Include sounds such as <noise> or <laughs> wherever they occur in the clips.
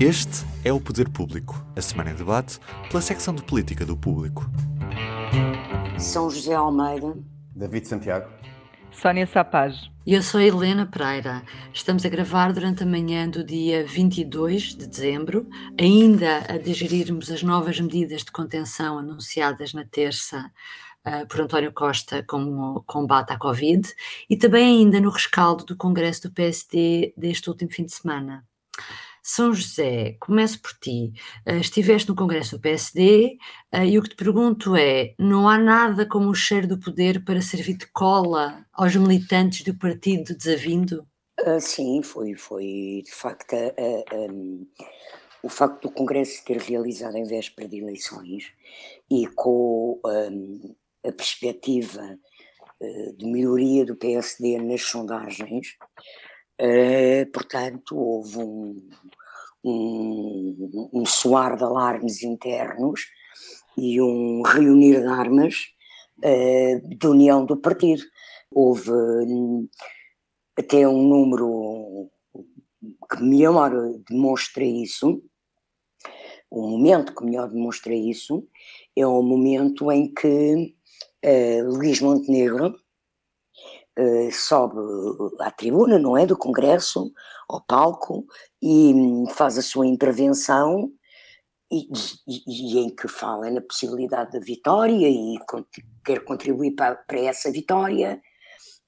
Este é o Poder Público, a semana em debate pela secção de política do Público. São José Almeida, David Santiago, Sónia Sapage. E eu sou Helena Pereira. Estamos a gravar durante a manhã do dia 22 de dezembro, ainda a digerirmos as novas medidas de contenção anunciadas na terça uh, por António Costa como combate à Covid e também ainda no rescaldo do Congresso do PSD deste último fim de semana. São José, começo por ti. Uh, estiveste no Congresso do PSD uh, e o que te pergunto é: não há nada como o cheiro do poder para servir de cola aos militantes do partido desavindo? Uh, sim, foi, foi de facto um, o facto do Congresso ter realizado em véspera de eleições e com um, a perspectiva de melhoria do PSD nas sondagens, Uh, portanto, houve um, um, um soar de alarmes internos e um reunir de armas uh, de união do partido. Houve um, até um número que melhor demonstra isso, um momento que melhor demonstra isso, é o momento em que uh, Luís Montenegro uh, sobe à tribuna, não é, do Congresso, ao palco, e hum, faz a sua intervenção e, e, e, em que fala na possibilidade da vitória e quer contribuir para, para essa vitória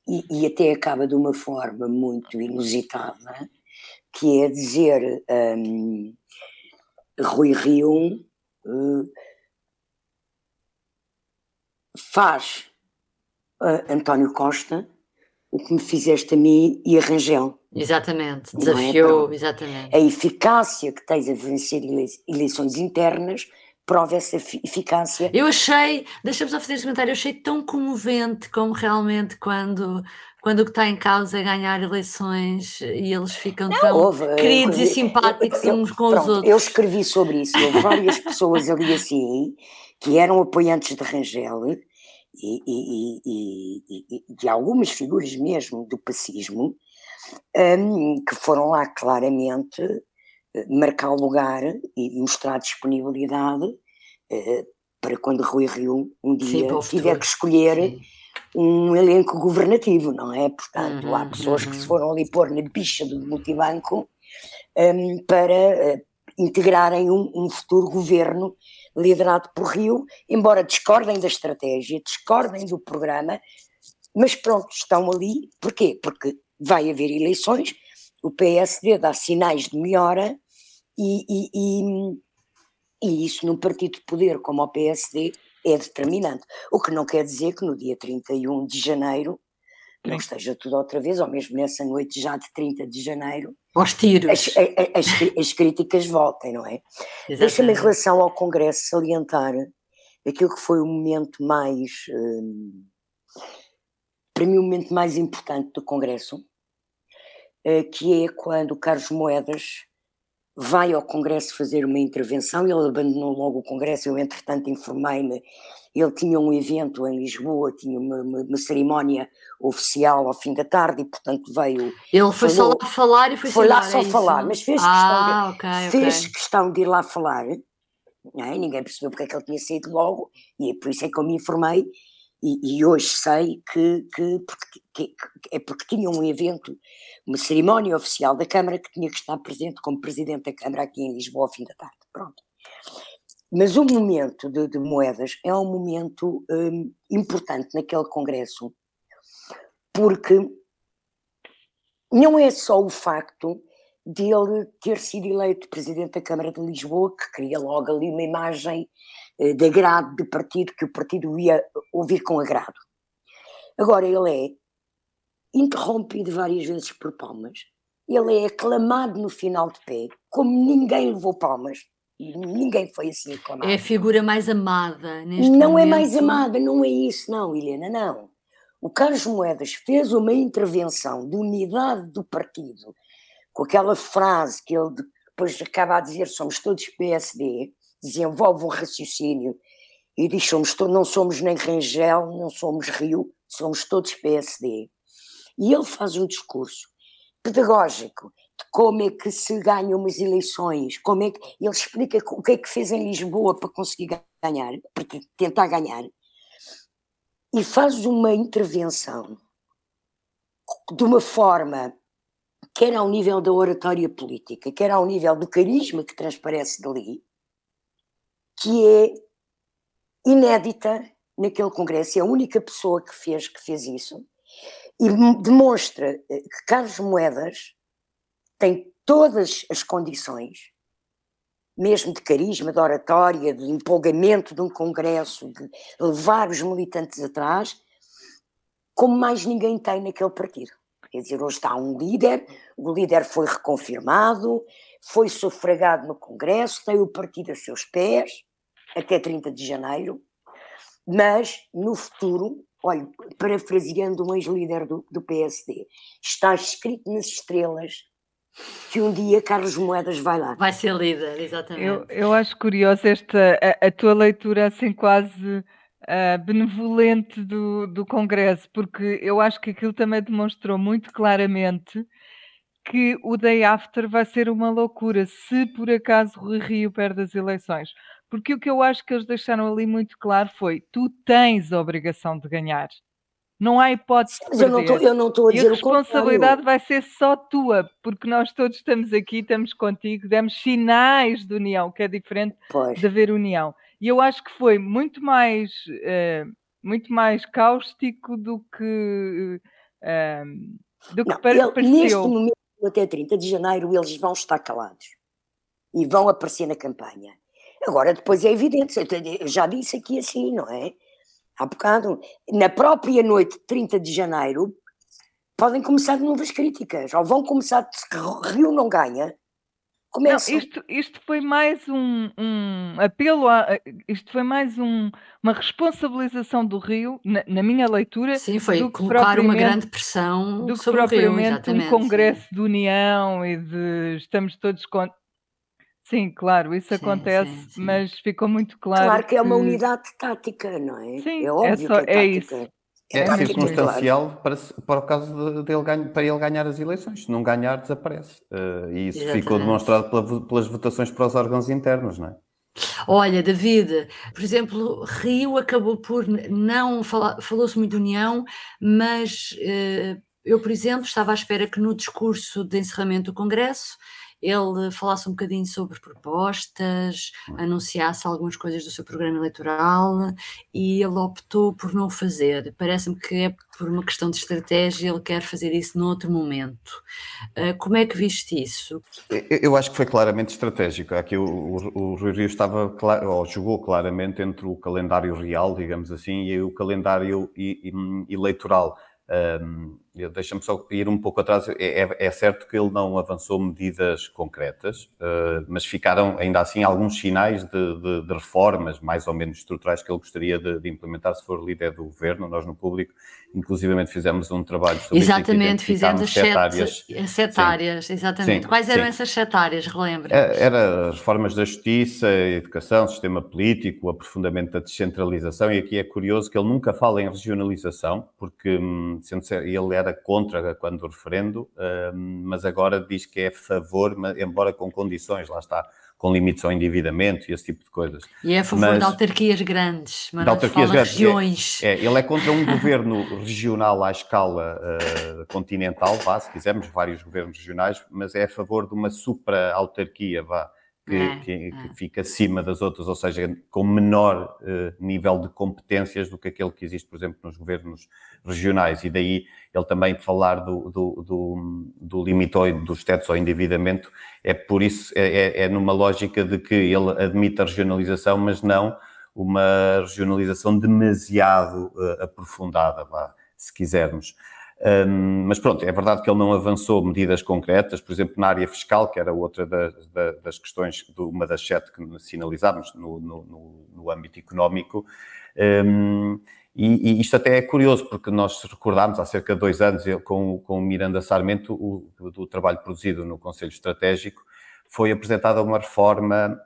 e, e, até acaba de uma forma muito inusitada, que é dizer um, Rui Rio uh, faz uh, António Costa o que me fizeste a mim e a Rangel. Exatamente, é? desafiou, é? exatamente. A eficácia que tens a vencer eleições internas prova essa eficácia. Eu achei, deixa-me só fazer esse comentário, eu achei tão comovente como realmente quando, quando o que está em causa é ganhar eleições e eles ficam Não, tão houve, eh, queridos eu, e simpáticos eu, eu, uns com pronto, os outros. Eu escrevi sobre isso, houve várias pessoas ali assim que eram apoiantes de Rangel e, e, e, e, de algumas figuras mesmo do pacismo, um, que foram lá claramente eh, marcar lugar e mostrar disponibilidade uh, para quando Rui Rio um dia Sim, tiver que escolher Sim. um elenco governativo, não é? Portanto, uhum, há pessoas uhum. que se foram ali pôr na bicha do multibanco um, para uh, integrarem um, um futuro governo liderado por Rio, embora discordem da estratégia, discordem do programa, mas pronto, estão ali. Porquê? Porque vai haver eleições, o PSD dá sinais de melhora e, e, e, e isso num partido de poder como o PSD é determinante. O que não quer dizer que no dia 31 de janeiro não esteja tudo outra vez, ou mesmo nessa noite já de 30 de janeiro, aos tiros. As, as, as críticas voltem, não é? Deixa-me, em relação ao Congresso, salientar aquilo que foi o momento mais. Hum, para mim, o momento mais importante do Congresso, uh, que é quando o Carlos Moedas vai ao Congresso fazer uma intervenção, ele abandonou logo o Congresso, eu entretanto informei-me ele tinha um evento em Lisboa, tinha uma, uma, uma, cerimónia oficial ao fim da tarde e, portanto, veio. Ele foi falou, só lá falar e foi Foi lá só é falar, mas fez, ah, questão, de, okay, fez okay. questão de ir lá falar. É? Ninguém percebeu porque é que ele tinha saído logo, e é por isso é que eu me informei. E, e hoje sei que, que, porque, que, que, é porque tinha um evento, uma cerimónia oficial da Câmara que tinha que estar presente como Presidente da Câmara aqui em Lisboa ao fim da tarde. Pronto. Mas o momento de, de moedas é um momento um, importante naquele congresso, porque não é só o facto dele ter sido eleito presidente da Câmara de Lisboa, que cria logo ali uma imagem uh, de agrado de partido, que o partido ia ouvir com agrado. Agora, ele é interrompido várias vezes por palmas, ele é aclamado no final de pé, como ninguém levou palmas ninguém foi assim aclamado. É a figura mais amada neste Não momento. é mais amada, não é isso, não, Helena, não. O Carlos Moedas fez uma intervenção de unidade do partido, com aquela frase que ele depois acaba a dizer: somos todos PSD, desenvolve um raciocínio e diz: somos todos, não somos nem Rangel, não somos Rio, somos todos PSD. E ele faz um discurso pedagógico como é que se ganham umas eleições, como é que ele explica o que é que fez em Lisboa para conseguir ganhar, para tentar ganhar, e faz uma intervenção de uma forma quer ao nível da oratória política, quer ao nível do carisma que transparece dali, que é inédita naquele congresso, é a única pessoa que fez que fez isso e demonstra eh, que Carlos Moedas tem todas as condições, mesmo de carisma, de oratória, de empolgamento de um congresso, de levar os militantes atrás, como mais ninguém tem naquele partido. Quer dizer, hoje está um líder, o líder foi reconfirmado, foi sufragado no Congresso, tem o partido a seus pés, até 30 de janeiro, mas no futuro, olha, parafraseando um ex-líder do, do PSD, está escrito nas estrelas que um dia Carlos Moedas vai lá. Vai ser líder, exatamente. Eu, eu acho curioso esta, a, a tua leitura assim quase uh, benevolente do, do Congresso, porque eu acho que aquilo também demonstrou muito claramente que o day after vai ser uma loucura se por acaso o Rio perde as eleições. Porque o que eu acho que eles deixaram ali muito claro foi: tu tens a obrigação de ganhar. Não há hipótese de Mas eu não estou a dizer e a responsabilidade vai ser só tua, porque nós todos estamos aqui, estamos contigo, demos sinais de união, que é diferente pois. de haver união. E eu acho que foi muito mais, uh, muito mais cáustico do que, uh, do que Não, ele, pareceu. Neste momento, até 30 de janeiro, eles vão estar calados e vão aparecer na campanha. Agora, depois é evidente, eu já disse aqui assim, não é? Há bocado, na própria noite de 30 de janeiro, podem começar novas críticas, ou vão começar, se Rio não ganha, Começam. Não, isto, isto foi mais um, um apelo, a, isto foi mais um, uma responsabilização do Rio, na, na minha leitura. Sim, foi do colocar uma grande pressão do que sobre propriamente o Rio, um congresso de união e de estamos todos com. Sim, claro, isso sim, acontece, sim, mas ficou muito claro. Claro que é uma unidade tática, não é? Sim, é, é óbvio é só, que é, é isso. É, é circunstancial para, para o caso de, ele ganha, para ele ganhar as eleições. Se não ganhar, desaparece. Uh, e isso Exatamente. ficou demonstrado pela, pelas votações para os órgãos internos, não é? Olha, David, por exemplo, Rio acabou por não falar, falou-se muito de união, mas uh, eu, por exemplo, estava à espera que no discurso de encerramento do Congresso ele falasse um bocadinho sobre propostas, anunciasse algumas coisas do seu programa eleitoral e ele optou por não fazer. Parece-me que é por uma questão de estratégia, ele quer fazer isso noutro momento. Uh, como é que viste isso? Eu acho que foi claramente estratégico. Aqui o, o, o Rui Rio estava, ou jogou claramente entre o calendário real, digamos assim, e o calendário eleitoral. Um, Deixa-me só ir um pouco atrás. É, é, é, certo que ele não avançou medidas concretas, uh, mas ficaram ainda assim alguns sinais de, de, de, reformas mais ou menos estruturais que ele gostaria de, de, implementar se for líder do governo. Nós no público, inclusivamente, fizemos um trabalho sobre Exatamente, fizemos as sete, áreas. Sete áreas, exatamente. Sim, Quais eram sim. essas sete áreas, relembra? É, era reformas da justiça, educação, sistema político, o aprofundamento da descentralização, e aqui é curioso que ele nunca fala em regionalização, porque hum, sendo ele era contra quando o referendo, mas agora diz que é a favor, embora com condições, lá está, com limites ao endividamento e esse tipo de coisas. E é a favor mas, de autarquias grandes, mas de autarquias grandes. regiões. É, é, ele é contra um governo regional à escala uh, continental, vá, se quisermos, vários governos regionais, mas é a favor de uma supra-autarquia, vá, que, é, que, é. que, fica acima das outras, ou seja, com menor uh, nível de competências do que aquele que existe, por exemplo, nos governos regionais. E daí ele também falar do, do, do, do limite dos tetos ao endividamento, é por isso, é, é, é numa lógica de que ele admite a regionalização, mas não uma regionalização demasiado uh, aprofundada, lá, se quisermos. Um, mas pronto, é verdade que ele não avançou medidas concretas, por exemplo, na área fiscal, que era outra das, das questões, uma das sete que sinalizámos no, no, no âmbito económico. Um, e, e, isto até é curioso, porque nós recordámos há cerca de dois anos, com, com o Miranda Sarmento, o, do trabalho produzido no Conselho Estratégico, foi apresentada uma reforma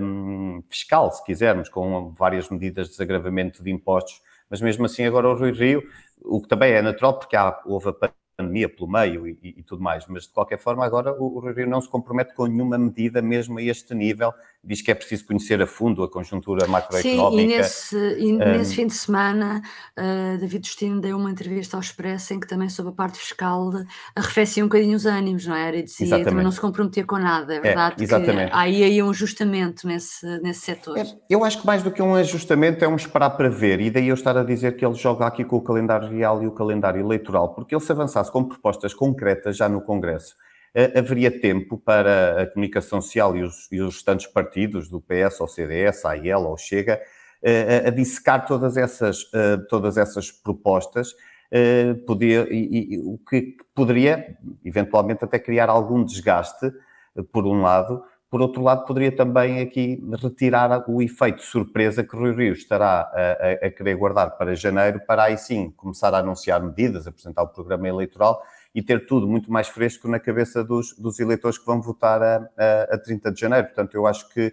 um, fiscal, se quisermos, com várias medidas de desagravamento de impostos, mas mesmo assim agora o Rui Rio o que também é natural porque há, houve a pandemia pelo meio e, e, tudo mais, mas de qualquer forma agora o, o Rio não se compromete com nenhuma medida mesmo a este nível, diz que é preciso conhecer a fundo a conjuntura macroeconómica. Sim, e nesse, e nesse um, fim de semana uh, David Justino deu uma entrevista ao Expresso em que também sobre a parte fiscal arrefecia um bocadinho os ânimos, não era? E dizia exatamente. também não se comprometer com nada, é, é verdade é, exatamente. que há aí um ajustamento nesse, nesse setor. É, eu acho que mais do que um ajustamento é um esperar para ver, e daí eu estar a dizer que ele joga aqui com o calendário real e o calendário eleitoral, porque ele se avançasse com propostas concretas já no Congresso, haveria tempo para a comunicação social e os, e os restantes partidos, do PS ao CDS, à IEL ao Chega, eh, a dissecar todas essas, eh, todas essas propostas, podia, e, e, o que poderia, eventualmente, até criar algum desgaste, por um lado, por outro lado, poderia também aqui retirar o efeito surpresa que Rui Rio estará a, a, a, querer guardar para janeiro, para aí sim começar a anunciar medidas, apresentar o programa eleitoral e ter tudo muito mais fresco na cabeça dos, dos eleitores que vão votar a, a, a 30 de janeiro. Portanto, eu acho que,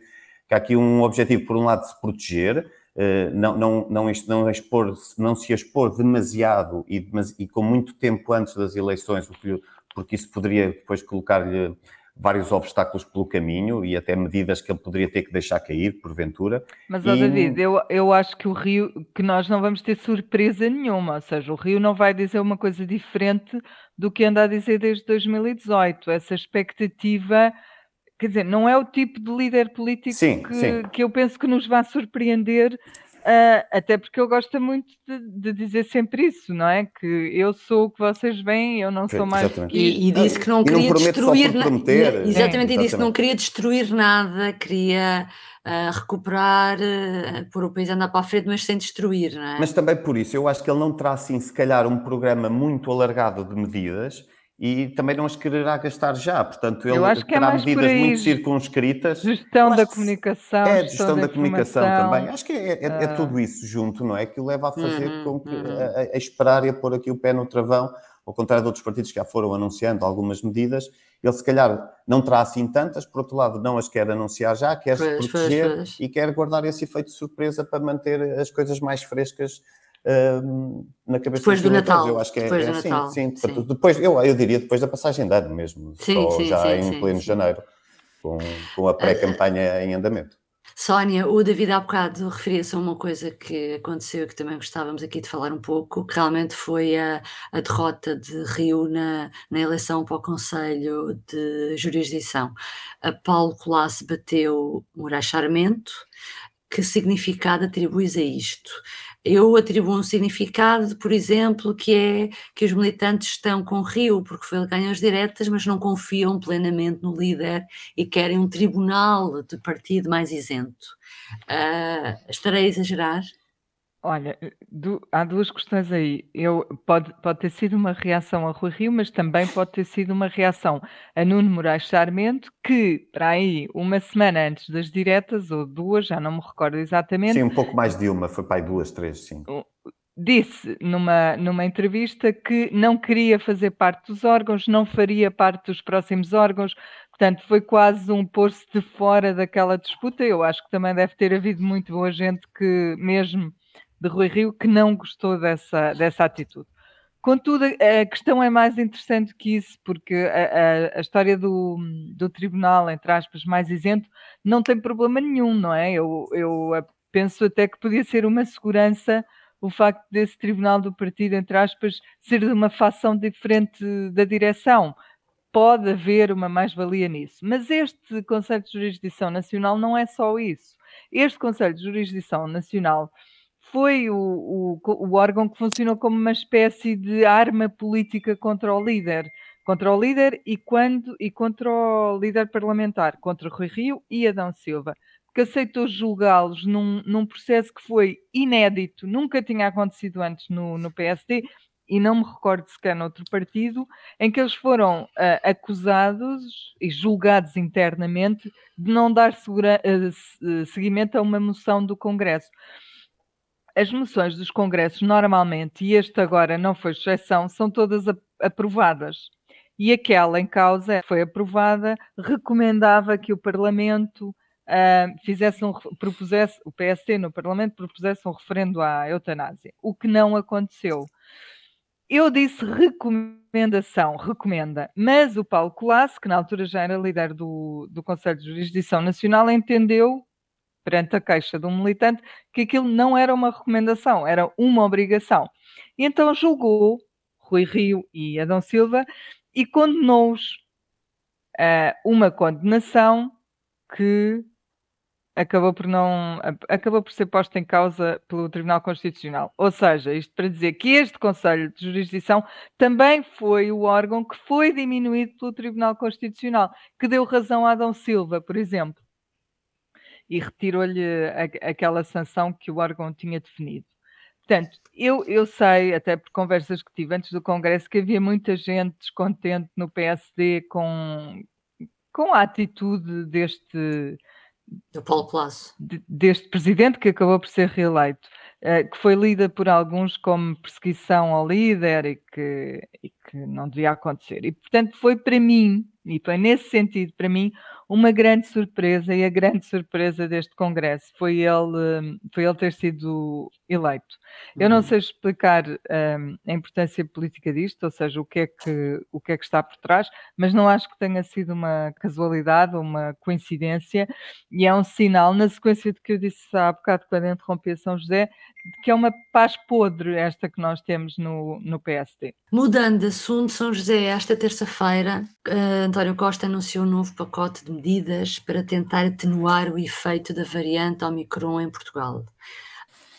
que há aqui um objetivo, por um lado, de se proteger, eh, não, não, não, não, expor, não se expor demasiado e, e com muito tempo antes das eleições, porque isso poderia depois colocar-lhe vários obstáculos pelo caminho e até medidas que ele poderia ter que deixar cair, porventura. Mas, ó, David, eu, eu acho que o Rio, que nós não vamos ter surpresa nenhuma, ou seja, o Rio não vai dizer uma coisa diferente do que anda a dizer desde 2018. Essa expectativa, quer dizer, não é o tipo de líder político sim, que, sim. que eu penso que nos vai surpreender Uh, até porque eu gosto muito de, de, dizer sempre isso, não é? Que eu sou o que vocês veem, eu não sou mais. E, e, disse que não queria não destruir nada. Exatamente, e disse que não queria destruir nada, queria uh, recuperar, uh, pôr o país a andar para a frente, mas sem destruir, não é? Mas também por isso, eu acho que ele não terá assim, se calhar, um programa muito alargado de medidas e também não as quererá gastar já. Portanto, ele é terá é medidas muito circunscritas. Gestão da comunicação. É, gestão, gestão da, da comunicação também. Acho que é, é, é, ah. tudo isso junto, não é? Que o leva a fazer uhum, com que, uhum. a, a, esperar e a pôr aqui o pé no travão, ao contrário de outros partidos que já foram anunciando algumas medidas. Ele, se calhar, não terá assim tantas, por outro lado, não as quer anunciar já, quer se proteger pois, pois. e quer guardar esse efeito de surpresa para manter as coisas mais frescas na cabeça depois do Natal. Eu acho que é, depois é, do sim, Natal, sim, sim. Depois, eu, eu diria depois da passagem de ano mesmo, sim, sim, já sim, em pleno janeiro, com, com a pré-campanha uh, em andamento. Sónia, o David há bocado referia-se a uma coisa que aconteceu que também gostávamos aqui de falar um pouco, que realmente foi a, a derrota de Rio na, na eleição para o Conselho de Jurisdição. A Paulo Colasso bateu Moraes Charmento, que significado atribuis a isto? Eu atribuo um significado, por exemplo, que é que os militantes estão com Rio, porque foi ele que ganhou as diretas, mas não confiam plenamente no líder e querem um tribunal de partido mais isento. Uh, estarei a exagerar? Olha, há duas questões aí. Eu, pode, pode ter sido uma reação a Rui Rio, mas também pode ter sido uma reação a Nuno Moraes Sarmento, que, para aí, uma semana antes das diretas, ou duas, já não me recordo exatamente. Sim, um pouco mais de uma, foi para aí duas, três, sim. Disse numa, numa entrevista que não queria fazer parte dos órgãos, não faria parte dos próximos órgãos, portanto, foi quase um pôr-se de fora daquela disputa. Eu acho que também deve ter havido muito boa gente que, mesmo de Rui Rio que não gostou dessa, dessa atitude. Contudo, a questão é mais interessante que isso, porque a, a, a, história do, do tribunal, entre aspas, mais isento, não tem problema nenhum, não é? Eu, eu penso até que podia ser uma segurança o facto desse tribunal do partido, entre aspas, ser de uma facção diferente da direção. Pode haver uma mais-valia nisso. Mas este Conselho de Jurisdição Nacional não é só isso. Este Conselho de Jurisdição Nacional foi o, o, o órgão que funcionou como uma espécie de arma política contra o líder. Contra o líder e quando e contra o líder parlamentar, contra Rui Rio e Adão Silva, que aceitou julgá-los num, num, processo que foi inédito, nunca tinha acontecido antes no, no PSD e não me recordo sequer noutro partido, em que eles foram uh, acusados e julgados internamente de não dar segura, uh, seguimento a uma moção do Congresso as moções dos congressos normalmente, e este agora não foi exceção, são todas aprovadas. E aquela em causa foi aprovada, recomendava que o Parlamento uh, fizesse um, propusesse, o PST no Parlamento propusesse um referendo à eutanásia, o que não aconteceu. eu disse recomendação, recomenda, mas o Paulo Colasso, que na altura já era líder do, do Conselho de Jurisdição Nacional, entendeu, perante a queixa de um militante, que aquilo não era uma recomendação, era uma obrigação. E então julgou Rui Rio e Adão Silva e condenou-os a uma condenação que acabou por não acabou por ser posto em causa pelo Tribunal Constitucional. Ou seja, isto para dizer que este Conselho de Jurisdição também foi o órgão que foi diminuído pelo Tribunal Constitucional, que deu razão a Adão Silva, por exemplo, e retirou-lhe aquela sanção que o órgão tinha definido. Portanto, eu, eu sei, até por conversas que tive antes do Congresso, que havia muita gente descontente no PSD com, com a atitude deste do Paulo Colasso. deste presidente que acabou por ser reeleito, uh, que foi lida por alguns como perseguição ao líder e que, e que não devia acontecer. E, portanto, foi para mim, e foi nesse sentido, para mim, uma grande surpresa e a grande surpresa deste congresso foi ele, foi ele ter sido eleito. Eu não uhum. sei explicar um, a importância política disto, ou seja, o que, é que, o que é que está por trás, mas não acho que tenha sido uma casualidade, uma coincidência, e é um sinal, na sequência de que eu disse há bocado quando interrompi a São José, que é uma paz podre esta que nós temos no, no PSD. Mudando de assunto, São José, esta terça-feira, uh, António Costa anunciou um novo pacote de medidas para tentar atenuar o efeito da variante Omicron em Portugal.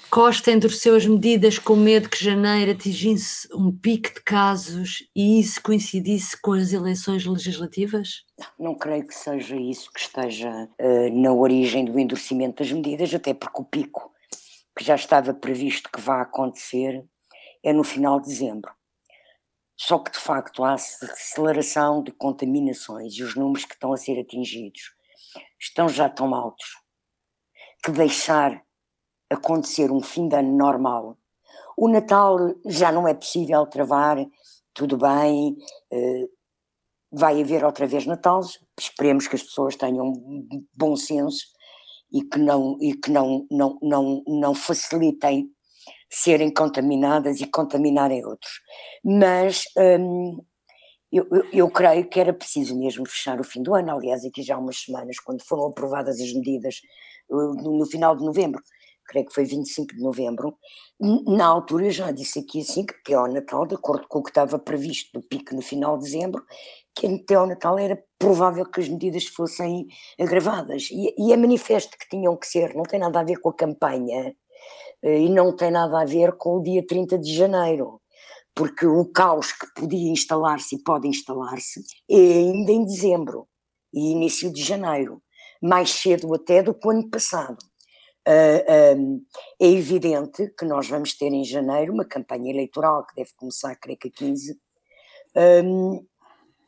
Costa endureceu as medidas com medo que janeiro atingisse um pico de casos e isso coincidisse com as eleições legislativas? Não creio que seja isso que esteja uh, na origem do endurecimento das medidas, até porque o pico que já estava previsto que vá acontecer é no final de dezembro. Só que, de facto, a aceleração de contaminações e os números que estão a ser atingidos estão já tão altos que deixar acontecer um fim de ano normal. O Natal já não é possível travar, tudo bem, eh, vai haver outra vez Natal, esperemos que as pessoas tenham bom senso e que não, e que não, não, não, não facilitem serem contaminadas e contaminarem outros. Mas hum, eu, eu, creio que era preciso mesmo fechar o fim do ano, aliás, aqui já há umas semanas, quando foram aprovadas as medidas no, no final de novembro, creio que foi 25 de novembro, na altura eu já disse aqui assim que ao Natal, de acordo com o que estava previsto do pico no final de dezembro, que até ao Natal era provável que as medidas fossem agravadas. E, e é manifesto que tinham que ser, não tem nada a ver com a campanha e não tem nada a ver com o dia 30 de janeiro, porque o caos que podia instalar-se e pode instalar-se é ainda em dezembro e início de janeiro, mais cedo até do que o ano passado. Uh, um, é evidente que nós vamos ter em janeiro uma campanha eleitoral que deve começar, creio que a 15. Um,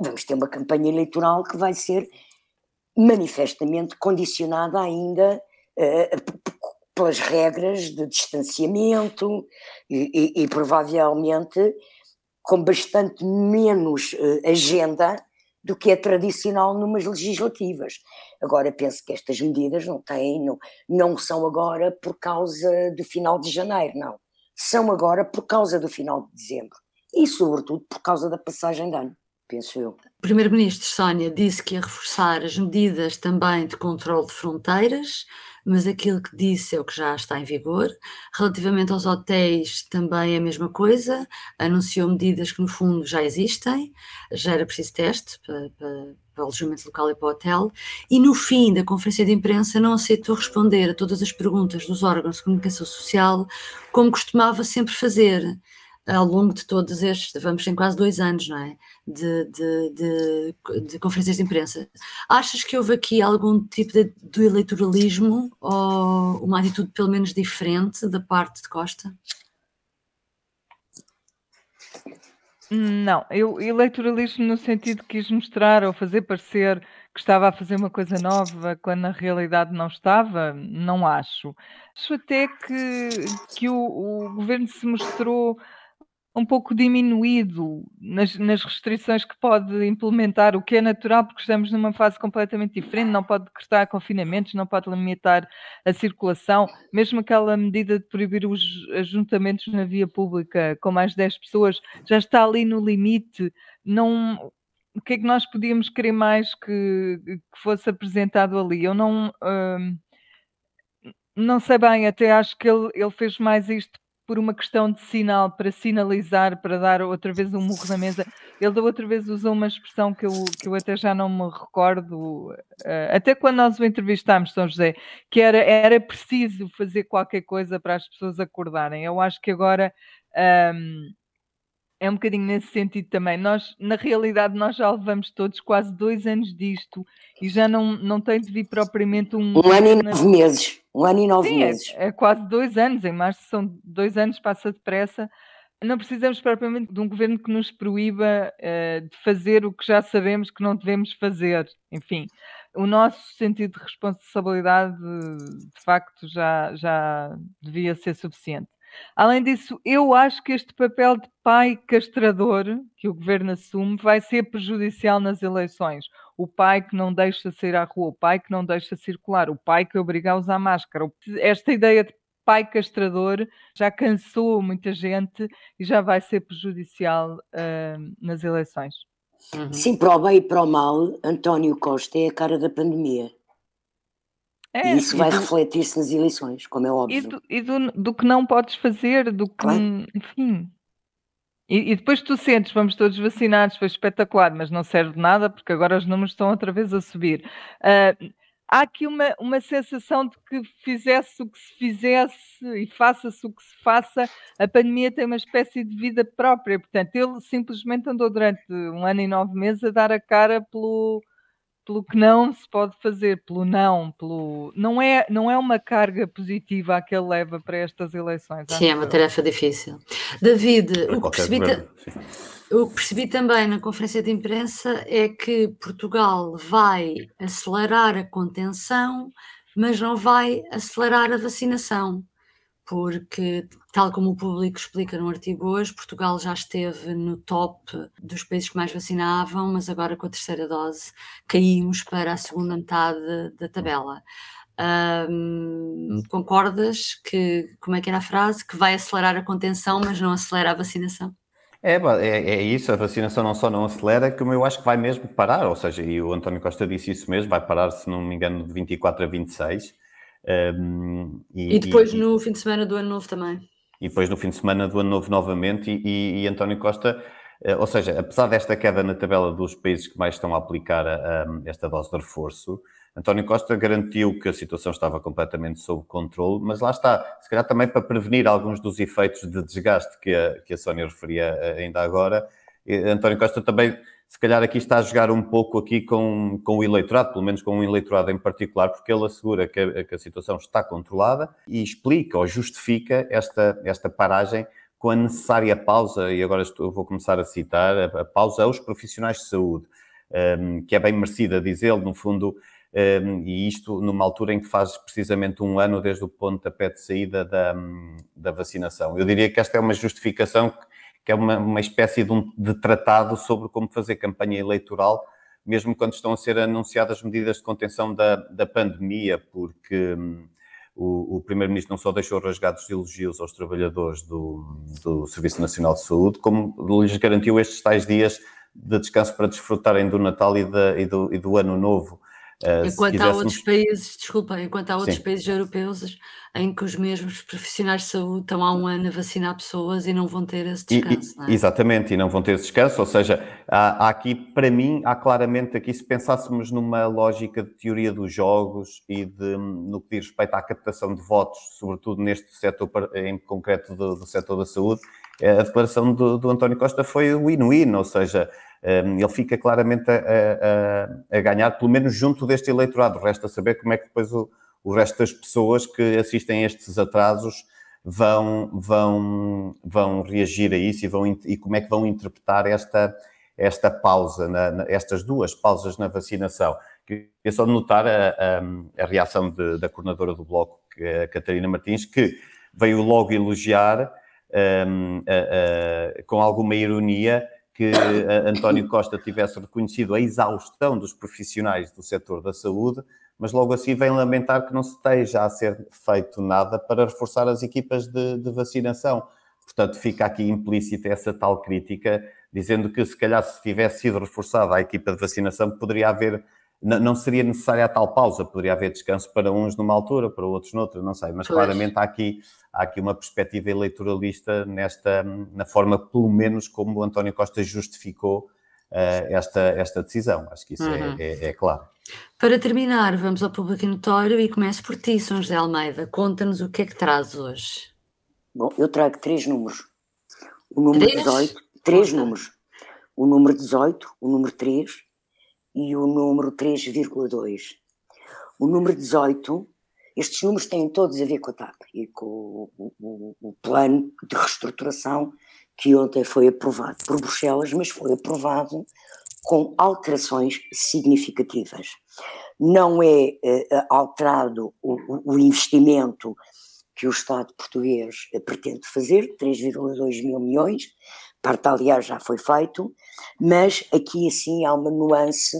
vamos ter uma campanha eleitoral que vai ser manifestamente condicionada ainda uh, pelas regras de distanciamento e, e, e provavelmente com bastante menos uh, agenda do que é tradicional numas legislativas. Agora penso que estas medidas não têm, não, não são agora por causa do final de janeiro, não. São agora por causa do final de dezembro. E sobretudo por causa da passagem de ano, penso eu. Primeiro-Ministro Sónia disse que ia reforçar as medidas também de controle de fronteiras, mas aquilo que disse é o que já está em vigor. Relativamente aos hotéis, também é a mesma coisa, anunciou medidas que no fundo já existem, já era preciso teste para, para, para o alojamento local e para o hotel, e no fim da conferência de imprensa não aceitou responder a todas as perguntas dos órgãos de comunicação social, como costumava sempre fazer ao longo de todos estes, vamos em quase dois anos, não é? De, de, de, de conferências de imprensa. Achas que houve aqui algum tipo de, de eleitoralismo ou uma atitude pelo menos diferente da parte de Costa? Não, eu eleitoralismo no sentido que quis mostrar ou fazer parecer que estava a fazer uma coisa nova quando na realidade não estava, não acho. Acho até que, que o, o governo se mostrou um pouco diminuído nas, nas, restrições que pode implementar, o que é natural, porque estamos numa fase completamente diferente, não pode decretar confinamentos, não pode limitar a circulação, mesmo aquela medida de proibir os ajuntamentos na via pública com mais 10 pessoas, já está ali no limite, não... O que é que nós podíamos querer mais que, que fosse apresentado ali? Eu não... Hum, não sei bem, até acho que ele, ele fez mais isto por uma questão de sinal, para sinalizar, para dar outra vez um murro na mesa. Ele da outra vez usou uma expressão que eu, que eu até já não me recordo, uh, até quando nós o entrevistámos, São José, que era, era preciso fazer qualquer coisa para as pessoas acordarem. Eu acho que agora. Um, é um bocadinho nesse sentido também. Nós, na realidade, nós já levamos todos quase dois anos disto e já não, não tem de vir propriamente um. Um ano e nove meses. Um ano e nove Sim, é, meses. É, é, quase dois anos, em março são dois anos, passa depressa. Não precisamos propriamente de um governo que nos proíba uh, de fazer o que já sabemos que não devemos fazer. Enfim, o nosso sentido de responsabilidade, de facto, já, já devia ser suficiente. Além disso, eu acho que este papel de pai castrador que o governo assume vai ser prejudicial nas eleições. O pai que não deixa sair à rua, o pai que não deixa circular, o pai que obriga a usar máscara. Esta ideia de pai castrador já cansou muita gente e já vai ser prejudicial uh, nas eleições. Uhum. Sim, para o bem e para o mal, António Costa é a cara da pandemia. É, e isso vai refletir-se nas eleições, como é óbvio. E, do, e do, do, que não podes fazer, do que. Claro. Enfim. E, e, depois tu sentes, vamos todos vacinados, foi espetacular, mas não serve de nada porque agora os números estão outra vez a subir. Uh, há aqui uma, uma sensação de que fizesse o que se fizesse e faça-se o que se faça, a pandemia tem uma espécie de vida própria. Portanto, ele simplesmente andou durante um ano e nove meses a dar a cara pelo pelo que não se pode fazer, pelo não, pelo não é não é uma carga positiva a que ele leva para estas eleições. Sim, é uma tarefa difícil. David, o que, percebi o que percebi também na conferência de imprensa é que Portugal vai acelerar a contenção, mas não vai acelerar a vacinação porque, tal como o público explica no artigo hoje, Portugal já esteve no top dos países que mais vacinavam, mas agora com a terceira dose caímos para a segunda metade da tabela. concordas que, como é que era a frase? Que vai acelerar a contenção, mas não acelera a vacinação? É, é, é, isso, a vacinação não só não acelera, como eu acho que vai mesmo parar, ou seja, e o António Costa disse isso mesmo, vai parar, se não me engano, de 24 a 26, um, e, e, depois e, no fim de semana do ano novo também. E depois no fim de semana do ano novo novamente, e, e António Costa, uh, ou seja, apesar desta queda na tabela dos países que mais estão a aplicar a, a esta dose de reforço, António Costa garantiu que a situação estava completamente sob controle, mas lá está, se calhar também para prevenir alguns dos efeitos de desgaste que a, que a Sónia referia eh, ainda agora, António Costa também se calhar aqui está a jogar um pouco aqui com, com o eleitorado, pelo menos com um eleitorado em particular, porque ele assegura que a, que a situação está controlada e explica ou justifica esta, esta paragem com a necessária pausa, e agora estou, vou começar a citar, a, a pausa aos profissionais de saúde, um, que é bem merecida, diz ele, no fundo, um, e isto numa altura em que faz precisamente um ano desde o pontapé de saída da, da vacinação. Eu diria que esta é uma justificação que que é uma, uma espécie de, um, de tratado sobre como fazer campanha eleitoral, mesmo quando estão a ser anunciadas medidas de contenção da, da pandemia, porque hum, o, o Primeiro-Ministro não só deixou rasgados elogios aos trabalhadores do, do Serviço Nacional de Saúde, como lhes garantiu estes tais dias de descanso para desfrutarem do Natal e, da, e, do, e do Ano Novo. Uh, enquanto há outros países, desculpa, enquanto há outros Sim. países europeus em que os mesmos profissionais de saúde estão há um ano a vacinar pessoas e não vão ter esse descanso. E, e, é? Exatamente, e não vão ter esse descanso, ou seja, há, há, aqui, para mim, há claramente aqui, se pensássemos numa lógica de teoria dos jogos e de, no que diz respeito à captação de votos, sobretudo neste setor em concreto do, do setor da saúde, a declaração do, do António Costa foi win-win, ou seja, ele fica claramente a, a, a, ganhar, pelo menos junto deste eleitorado. Resta saber como é que depois o, o resto das pessoas que assistem a estes atrasos vão, vão, vão reagir a isso e, vão, e como é que vão interpretar esta, esta pausa, na, na, estas duas pausas na vacinação. Queria só notar a, a, a reação de, da coordenadora do Bloco, é Catarina Martins, que veio logo elogiar um, com alguma ironia, que António Costa tivesse reconhecido a exaustão dos profissionais do setor da saúde, mas logo assim vem lamentar que não se esteja a ser feito nada para reforçar as equipas de, de vacinação. Portanto, fica aqui implícita essa tal crítica, dizendo que se calhar se tivesse sido reforçada a equipa de vacinação, poderia haver não seria necessária a tal pausa, poderia haver descanso para uns numa altura, para outros noutra, não sei, mas pois. claramente há aqui, há aqui uma perspectiva eleitoralista nesta, na forma, pelo menos, como o António Costa justificou uh, esta, esta decisão. Acho que isso é, uhum. é, é, é, claro. Para terminar, vamos ao público notório e começo por ti, São José Almeida. Conta-nos o que é que traz hoje. Bom, eu trago três números. O número três? 18, três números. O número 18, o número 3 e o número 3,2. O número 18, estes números têm todos a ver com a TAP e com o, o, o plano de reestruturação que ontem foi aprovado por Bruxelas, mas foi aprovado com alterações significativas. Não é uh, alterado o, o, investimento que o Estado português uh, pretende fazer, 3,2 mil milhões, parte aliás já foi feito, mas aqui assim há uma nuance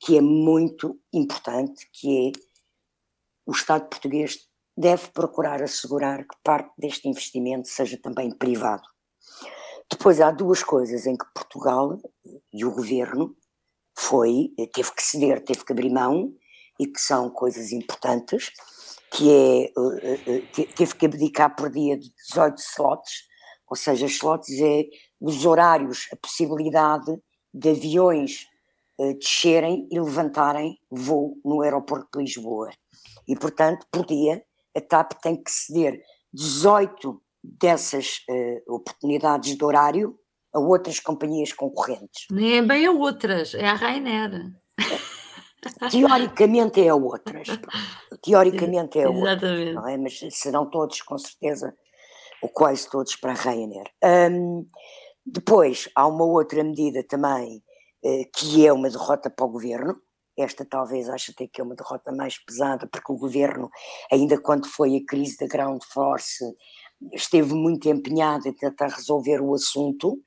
que é muito importante, que é o Estado português deve procurar assegurar que parte deste investimento seja também privado. Depois há duas coisas em que Portugal e o governo foi, teve que ceder, teve que abrir mão, e que são coisas importantes, que é, eh, eh, teve que abdicar por dia de 18 slots, ou seja, slots é os horários, a possibilidade de aviões uh, descerem e levantarem voo no aeroporto de Lisboa. E, portanto, por dia, a TAP tem que ceder 18 dessas uh, oportunidades de horário a outras companhias concorrentes. Nem é bem a outras, é a Rainer. Teoricamente é a outras. <laughs> Teoricamente é a outras. Não é? Mas serão todos, com certeza, ou quase todos para a Ryanair. Um, depois, há uma outra medida também uh, que é uma derrota para o governo. Esta talvez acho até que é uma derrota mais pesada, porque o governo, ainda quando foi a crise da Ground Force, esteve muito empenhado em tentar resolver o assunto,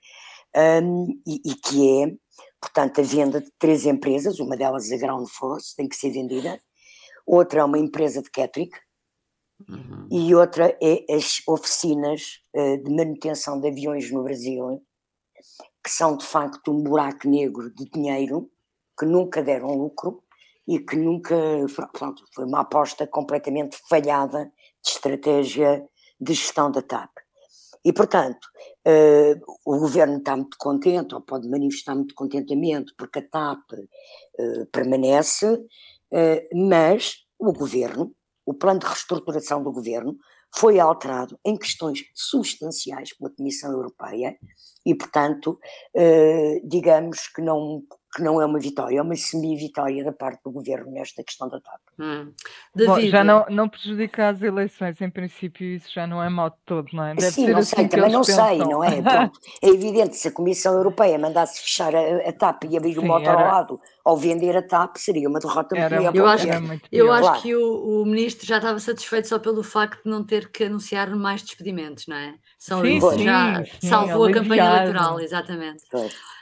um, e, e, que é, portanto, a venda de três empresas, uma delas a Ground Force, tem que ser vendida, outra é uma empresa de catering, Uhum. E outra é as oficinas uh, de manutenção de aviões no Brasil, que são de facto um buraco negro de dinheiro, que nunca deram lucro e que nunca. Pronto, foi uma aposta completamente falhada de estratégia de gestão da TAP. E, portanto, uh, o governo está muito contente, ou pode manifestar muito contentamento, porque a TAP uh, permanece, mas o governo o plano de reestruturação do governo foi alterado em questões substanciais pela Comissão Europeia e, portanto, eh, digamos que não, que não é uma vitória, é uma semi-vitória da parte do governo nesta questão da TAP. Hum. Bom, já não, não prejudica as eleições, em princípio, isso já não é mal de todo, não é? Deve Sim, não assim sei, também não pensam. sei, não é? Pronto, é evidente, se a Comissão Europeia mandasse fechar a, a TAP e abrir Sim, uma outra era... ao lado ao vender a TAP, seria uma derrota era, muito Eu acho, eu acho claro. que o, o, ministro já estava satisfeito só pelo facto de não ter que anunciar mais despedimentos, não é? Só sim, isso sim, já sim, salvou a campanha eleitoral, exatamente.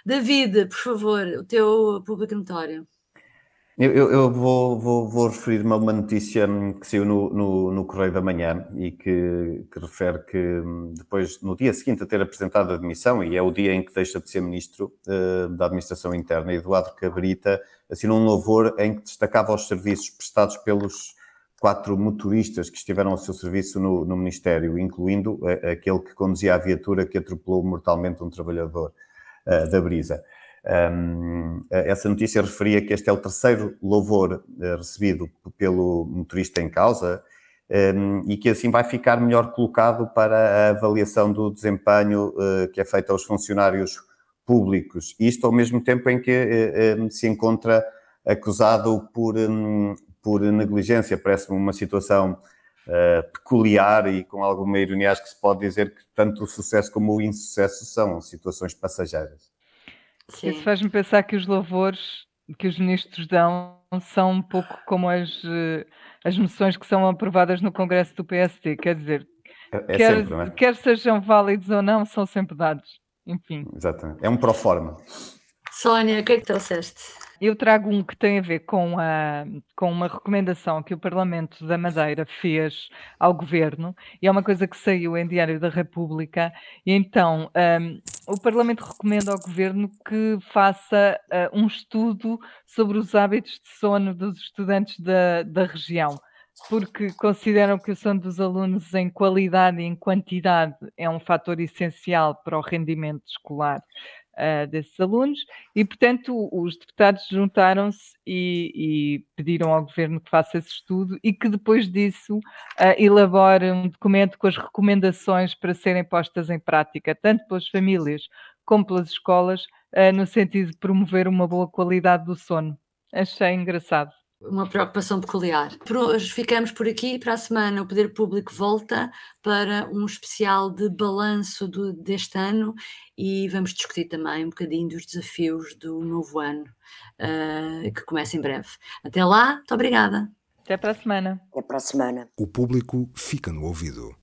David, por favor, o teu público notório. Eu, eu, eu vou, vou, vou referir-me a uma notícia que saiu no, no, no Correio da Manhã e que, que, refere que hum, depois, no dia seguinte a ter apresentado a demissão, e é o dia em que deixa de ser Ministro uh, da Administração Interna, Eduardo Cabrita assinou um louvor em que destacava os serviços prestados pelos quatro motoristas que estiveram ao seu serviço no, no Ministério, incluindo uh, aquele que conduzia a viatura que atropelou mortalmente um trabalhador uh, da Brisa. Um, essa notícia referia que este é o terceiro louvor uh, recebido pelo motorista em causa um, e que assim vai ficar melhor colocado para a avaliação do desempenho que é feita aos funcionários públicos. Isto ao mesmo tempo em que se encontra acusado por, hum, por negligência. Parece-me uma situação peculiar e com alguma ironia, acho que se pode dizer que tanto o sucesso como o insucesso são situações passageiras. Sim. Isso faz-me pensar que os louvores que os ministros dão são um pouco como as, eh, as moções que são aprovadas no Congresso do PSD. Quer dizer, É, é quer, sempre, é? quer sejam válidos ou não, são sempre dados. Enfim. Exatamente. É um pro forma. Sónia, o que é que trouxeste? Eu trago um que tem a ver com, a, com uma recomendação que o Parlamento da Madeira fez ao Governo, e é uma coisa que saiu em Diário da República, e então um, o Parlamento recomenda ao Governo que faça uh, um estudo sobre os hábitos de sono dos estudantes da, da região porque consideram que o sono dos alunos em qualidade e em quantidade é um fator essencial para o rendimento escolar uh, desses alunos e, portanto, os deputados juntaram-se e, e, pediram ao governo que faça esse estudo e que depois disso uh, elabore um documento com as recomendações para serem postas em prática, tanto pelas famílias como pelas escolas, uh, no sentido de promover uma boa qualidade do sono. Achei engraçado uma preocupação peculiar. Por hoje ficamos por aqui. Para a semana, o Poder Público volta para um especial de balanço do, deste ano e vamos discutir também um bocadinho dos desafios do novo ano, uh, que começa em breve. Até lá, muito obrigada. Até para a semana. Até para a semana. O público fica no ouvido.